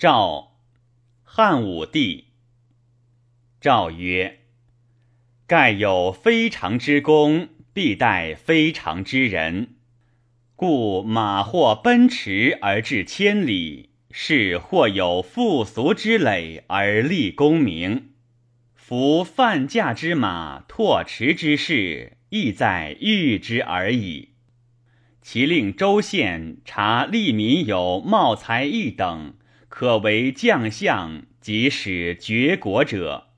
赵，汉武帝。诏曰：盖有非常之功，必待非常之人。故马或奔驰而至千里，士或有负俗之累而立功名。夫犯驾之马，拓驰之士，亦在遇之而已。其令州县察利民有茂才艺等，可为将相即使绝国者，